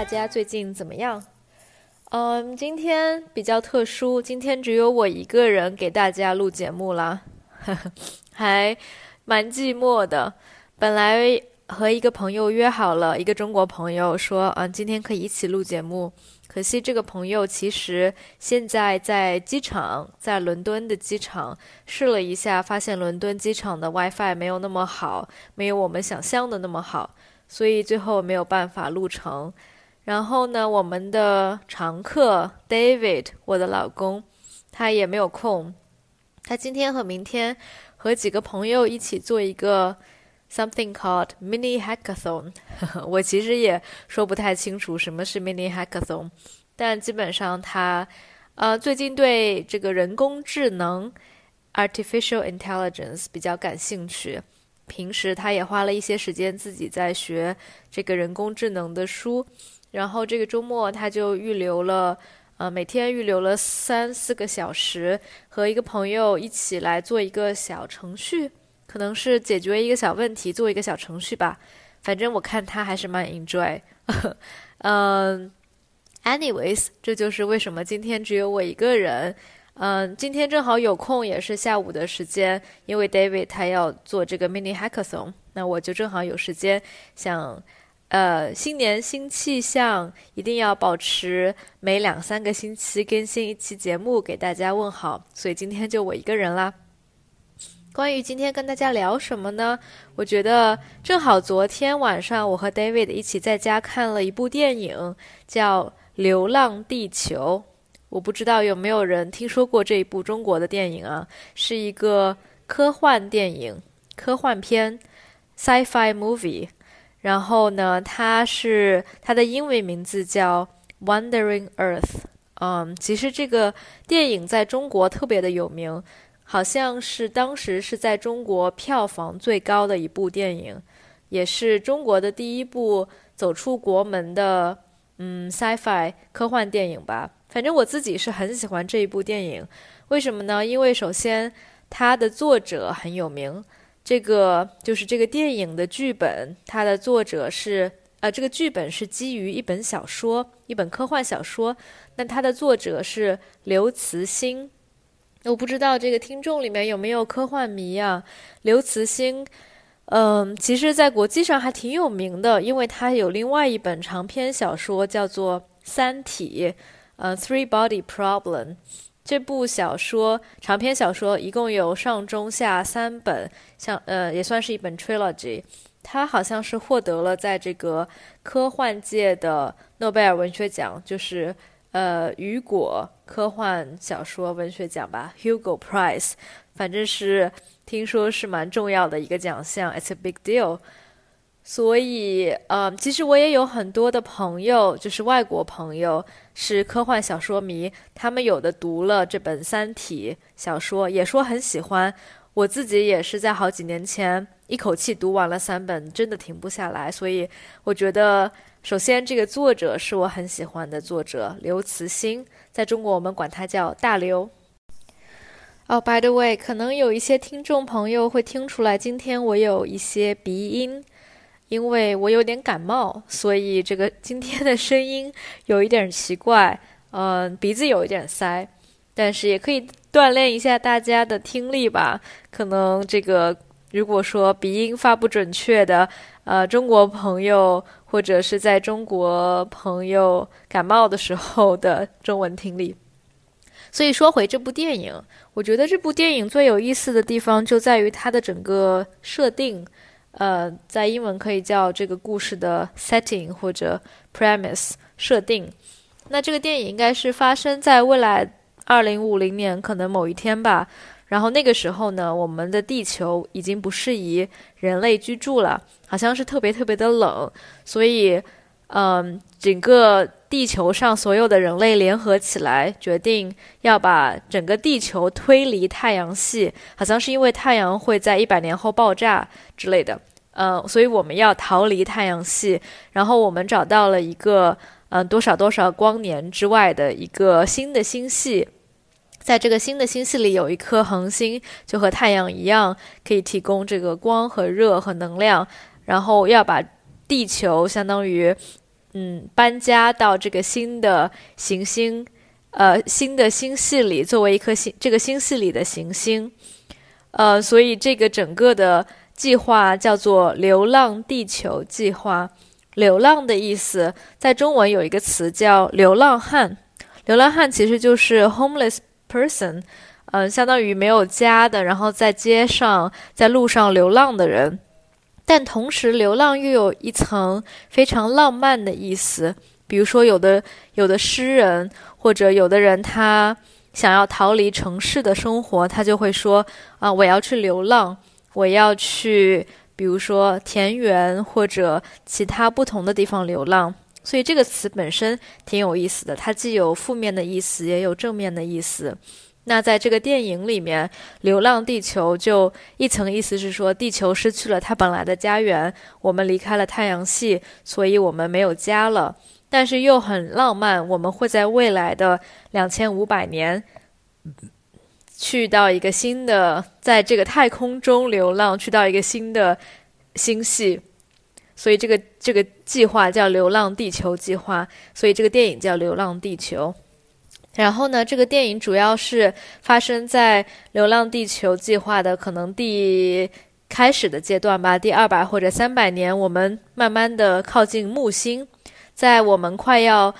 大家最近怎么样？嗯，今天比较特殊，今天只有我一个人给大家录节目了，还蛮寂寞的。本来和一个朋友约好了，一个中国朋友说，嗯，今天可以一起录节目。可惜这个朋友其实现在在机场，在伦敦的机场试了一下，发现伦敦机场的 WiFi 没有那么好，没有我们想象的那么好，所以最后没有办法录成。然后呢，我们的常客 David，我的老公，他也没有空，他今天和明天和几个朋友一起做一个。Something called mini hackathon，我其实也说不太清楚什么是 mini hackathon，但基本上他，呃，最近对这个人工智能 artificial intelligence 比较感兴趣，平时他也花了一些时间自己在学这个人工智能的书，然后这个周末他就预留了，呃，每天预留了三四个小时，和一个朋友一起来做一个小程序。可能是解决一个小问题，做一个小程序吧。反正我看他还是蛮 enjoy。嗯，anyways，这就是为什么今天只有我一个人。嗯，今天正好有空，也是下午的时间，因为 David 他要做这个 mini hackathon，那我就正好有时间。想，呃，新年新气象，一定要保持每两三个星期更新一期节目给大家问好。所以今天就我一个人啦。关于今天跟大家聊什么呢？我觉得正好昨天晚上我和 David 一起在家看了一部电影，叫《流浪地球》。我不知道有没有人听说过这一部中国的电影啊？是一个科幻电影、科幻片 （sci-fi movie）。然后呢，它是它的英文名字叫《Wandering Earth》。嗯，其实这个电影在中国特别的有名。好像是当时是在中国票房最高的一部电影，也是中国的第一部走出国门的嗯 sci-fi 科幻电影吧。反正我自己是很喜欢这一部电影，为什么呢？因为首先它的作者很有名，这个就是这个电影的剧本，它的作者是呃这个剧本是基于一本小说，一本科幻小说，那它的作者是刘慈欣。我不知道这个听众里面有没有科幻迷啊？刘慈欣，嗯，其实，在国际上还挺有名的，因为他有另外一本长篇小说叫做《三体》，呃，《Three Body Problem》。这部小说长篇小说一共有上中下三本，像呃，也算是一本 trilogy。他好像是获得了在这个科幻界的诺贝尔文学奖，就是。呃，雨果科幻小说文学奖吧，Hugo Prize，反正是听说是蛮重要的一个奖项，It's a big deal。所以，呃，其实我也有很多的朋友，就是外国朋友，是科幻小说迷，他们有的读了这本《三体》小说，也说很喜欢。我自己也是在好几年前一口气读完了三本，真的停不下来。所以，我觉得。首先，这个作者是我很喜欢的作者刘慈欣，在中国我们管他叫大刘。哦，by the way，可能有一些听众朋友会听出来，今天我有一些鼻音，因为我有点感冒，所以这个今天的声音有一点奇怪，嗯，鼻子有一点塞，但是也可以锻炼一下大家的听力吧。可能这个如果说鼻音发不准确的，呃，中国朋友。或者是在中国朋友感冒的时候的中文听力。所以说回这部电影，我觉得这部电影最有意思的地方就在于它的整个设定，呃，在英文可以叫这个故事的 setting 或者 premise 设定。那这个电影应该是发生在未来二零五零年可能某一天吧。然后那个时候呢，我们的地球已经不适宜人类居住了，好像是特别特别的冷，所以，嗯，整个地球上所有的人类联合起来，决定要把整个地球推离太阳系，好像是因为太阳会在一百年后爆炸之类的，嗯，所以我们要逃离太阳系，然后我们找到了一个，嗯，多少多少光年之外的一个新的星系。在这个新的星系里，有一颗恒星，就和太阳一样，可以提供这个光和热和能量。然后要把地球相当于嗯搬家到这个新的行星，呃新的星系里，作为一颗星这个星系里的行星，呃，所以这个整个的计划叫做“流浪地球计划”。流浪的意思，在中文有一个词叫“流浪汉”。流浪汉其实就是 homeless person，嗯，相当于没有家的，然后在街上、在路上流浪的人。但同时，流浪又有一层非常浪漫的意思。比如说，有的有的诗人或者有的人，他想要逃离城市的生活，他就会说：“啊，我要去流浪，我要去。”比如说田园或者其他不同的地方流浪，所以这个词本身挺有意思的。它既有负面的意思，也有正面的意思。那在这个电影里面，《流浪地球》就一层意思是说，地球失去了它本来的家园，我们离开了太阳系，所以我们没有家了。但是又很浪漫，我们会在未来的两千五百年。去到一个新的，在这个太空中流浪，去到一个新的星系，所以这个这个计划叫“流浪地球计划”，所以这个电影叫《流浪地球》。然后呢，这个电影主要是发生在《流浪地球计划》的可能第开始的阶段吧，第二百或者三百年，我们慢慢的靠近木星，在我们快要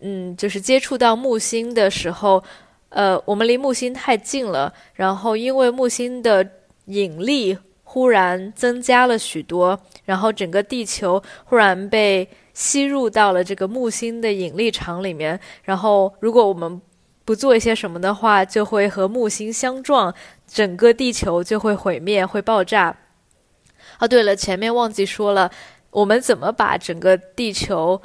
嗯，就是接触到木星的时候。呃，我们离木星太近了，然后因为木星的引力忽然增加了许多，然后整个地球忽然被吸入到了这个木星的引力场里面，然后如果我们不做一些什么的话，就会和木星相撞，整个地球就会毁灭，会爆炸。哦，对了，前面忘记说了，我们怎么把整个地球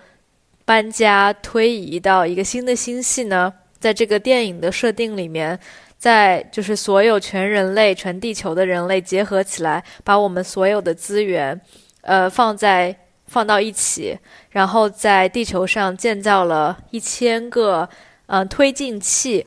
搬家推移到一个新的星系呢？在这个电影的设定里面，在就是所有全人类、全地球的人类结合起来，把我们所有的资源，呃，放在放到一起，然后在地球上建造了一千个嗯推进器，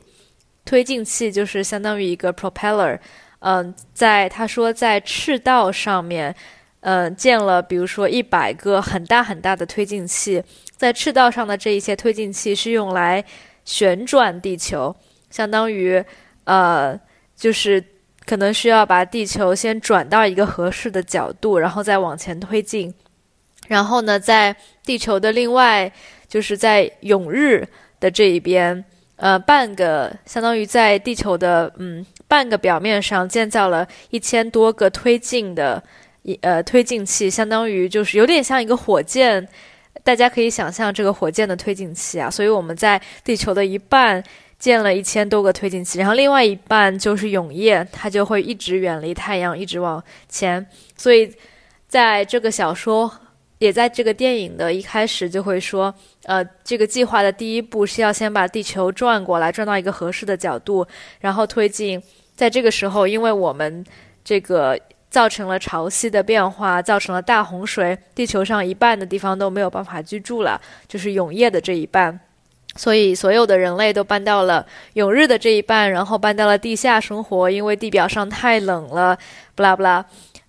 推进器就是相当于一个 propeller，嗯，在他说在赤道上面，嗯，建了比如说一百个很大很大的推进器，在赤道上的这一些推进器是用来。旋转地球，相当于，呃，就是可能需要把地球先转到一个合适的角度，然后再往前推进。然后呢，在地球的另外，就是在永日的这一边，呃，半个相当于在地球的嗯半个表面上建造了一千多个推进的呃推进器，相当于就是有点像一个火箭。大家可以想象这个火箭的推进器啊，所以我们在地球的一半建了一千多个推进器，然后另外一半就是永夜，它就会一直远离太阳，一直往前。所以在这个小说，也在这个电影的一开始就会说，呃，这个计划的第一步是要先把地球转过来，转到一个合适的角度，然后推进。在这个时候，因为我们这个。造成了潮汐的变化，造成了大洪水，地球上一半的地方都没有办法居住了，就是永夜的这一半，所以所有的人类都搬到了永日的这一半，然后搬到了地下生活，因为地表上太冷了，不啦不啦，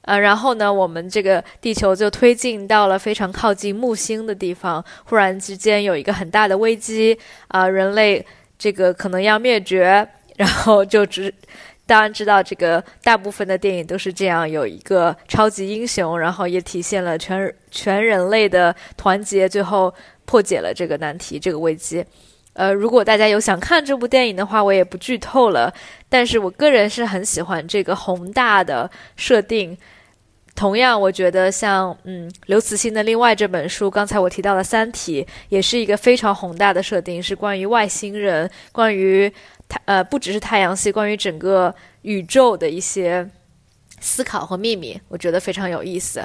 呃，然后呢，我们这个地球就推进到了非常靠近木星的地方，忽然之间有一个很大的危机，啊，人类这个可能要灭绝，然后就只。当然知道，这个大部分的电影都是这样，有一个超级英雄，然后也体现了全全人类的团结，最后破解了这个难题、这个危机。呃，如果大家有想看这部电影的话，我也不剧透了。但是我个人是很喜欢这个宏大的设定。同样，我觉得像嗯刘慈欣的另外这本书，刚才我提到的《三体》，也是一个非常宏大的设定，是关于外星人，关于。太呃，不只是太阳系，关于整个宇宙的一些思考和秘密，我觉得非常有意思。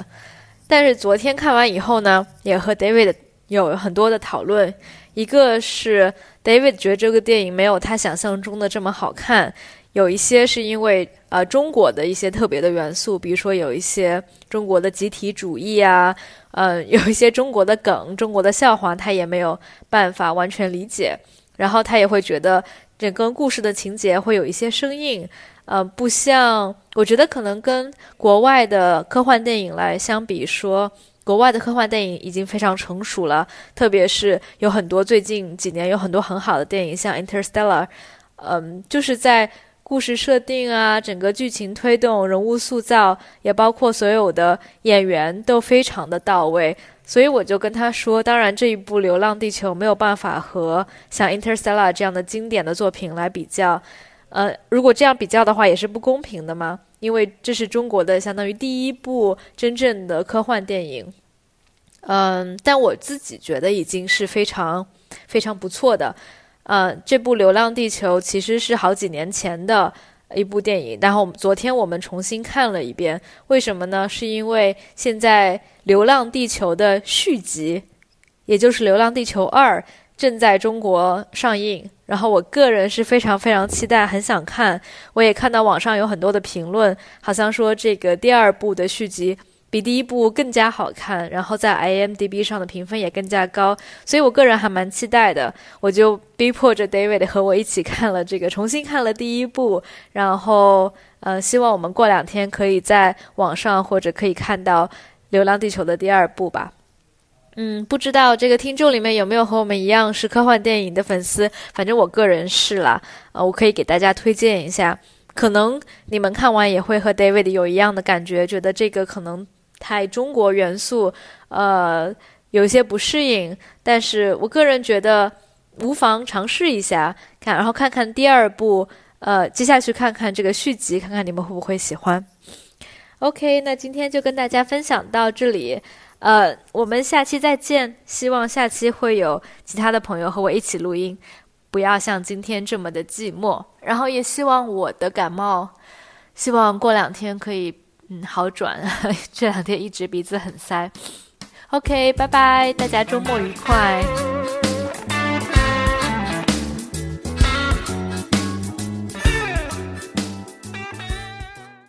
但是昨天看完以后呢，也和 David 有很多的讨论。一个是 David 觉得这个电影没有他想象中的这么好看，有一些是因为呃中国的一些特别的元素，比如说有一些中国的集体主义啊，呃，有一些中国的梗、中国的笑话，他也没有办法完全理解。然后他也会觉得。整个故事的情节会有一些生硬，呃，不像我觉得可能跟国外的科幻电影来相比说，国外的科幻电影已经非常成熟了，特别是有很多最近几年有很多很好的电影，像《Interstellar》，嗯，就是在故事设定啊、整个剧情推动、人物塑造，也包括所有的演员都非常的到位。所以我就跟他说，当然这一部《流浪地球》没有办法和像《Interstellar》这样的经典的作品来比较，呃，如果这样比较的话，也是不公平的嘛。因为这是中国的相当于第一部真正的科幻电影，嗯，但我自己觉得已经是非常非常不错的。呃，这部《流浪地球》其实是好几年前的一部电影，然后昨天我们重新看了一遍。为什么呢？是因为现在《流浪地球》的续集，也就是《流浪地球二》。正在中国上映，然后我个人是非常非常期待，很想看。我也看到网上有很多的评论，好像说这个第二部的续集比第一部更加好看，然后在 IMDB 上的评分也更加高，所以我个人还蛮期待的。我就逼迫着 David 和我一起看了这个，重新看了第一部，然后呃，希望我们过两天可以在网上或者可以看到《流浪地球》的第二部吧。嗯，不知道这个听众里面有没有和我们一样是科幻电影的粉丝？反正我个人是啦，呃，我可以给大家推荐一下。可能你们看完也会和 David 有一样的感觉，觉得这个可能太中国元素，呃，有些不适应。但是我个人觉得无妨尝试一下看，然后看看第二部，呃，接下去看看这个续集，看看你们会不会喜欢。OK，那今天就跟大家分享到这里。呃，我们下期再见。希望下期会有其他的朋友和我一起录音，不要像今天这么的寂寞。然后也希望我的感冒，希望过两天可以嗯好转。这两天一直鼻子很塞。OK，拜拜，大家周末愉快。